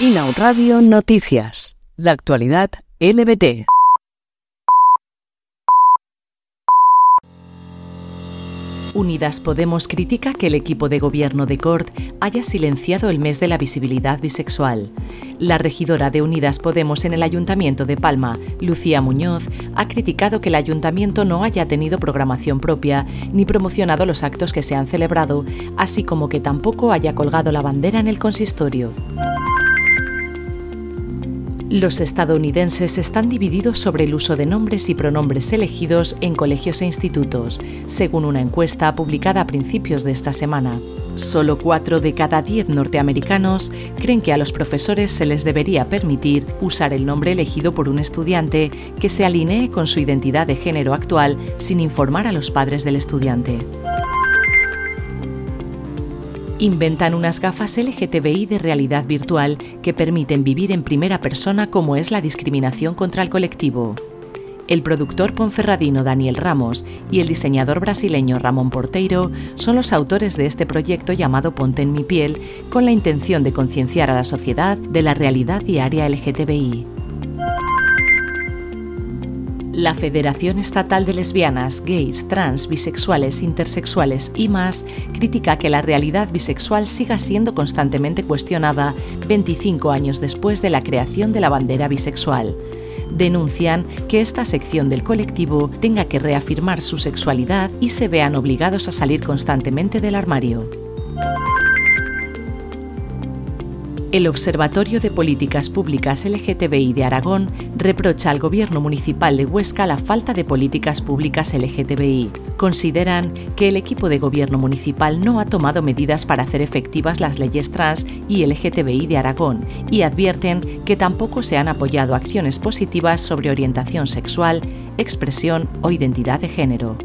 Inau Radio Noticias. La actualidad LBT. Unidas Podemos critica que el equipo de gobierno de Cort haya silenciado el mes de la visibilidad bisexual. La regidora de Unidas Podemos en el Ayuntamiento de Palma, Lucía Muñoz, ha criticado que el ayuntamiento no haya tenido programación propia ni promocionado los actos que se han celebrado, así como que tampoco haya colgado la bandera en el consistorio. Los estadounidenses están divididos sobre el uso de nombres y pronombres elegidos en colegios e institutos, según una encuesta publicada a principios de esta semana. Solo 4 de cada 10 norteamericanos creen que a los profesores se les debería permitir usar el nombre elegido por un estudiante que se alinee con su identidad de género actual sin informar a los padres del estudiante inventan unas gafas LGTBI de realidad virtual que permiten vivir en primera persona cómo es la discriminación contra el colectivo. El productor ponferradino Daniel Ramos y el diseñador brasileño Ramón Porteiro son los autores de este proyecto llamado Ponte en mi piel, con la intención de concienciar a la sociedad de la realidad diaria LGTBI. La Federación Estatal de Lesbianas, Gays, Trans, Bisexuales, Intersexuales y más critica que la realidad bisexual siga siendo constantemente cuestionada 25 años después de la creación de la bandera bisexual. Denuncian que esta sección del colectivo tenga que reafirmar su sexualidad y se vean obligados a salir constantemente del armario. El Observatorio de Políticas Públicas LGTBI de Aragón reprocha al Gobierno Municipal de Huesca la falta de políticas públicas LGTBI. Consideran que el equipo de Gobierno Municipal no ha tomado medidas para hacer efectivas las leyes trans y LGTBI de Aragón y advierten que tampoco se han apoyado acciones positivas sobre orientación sexual, expresión o identidad de género.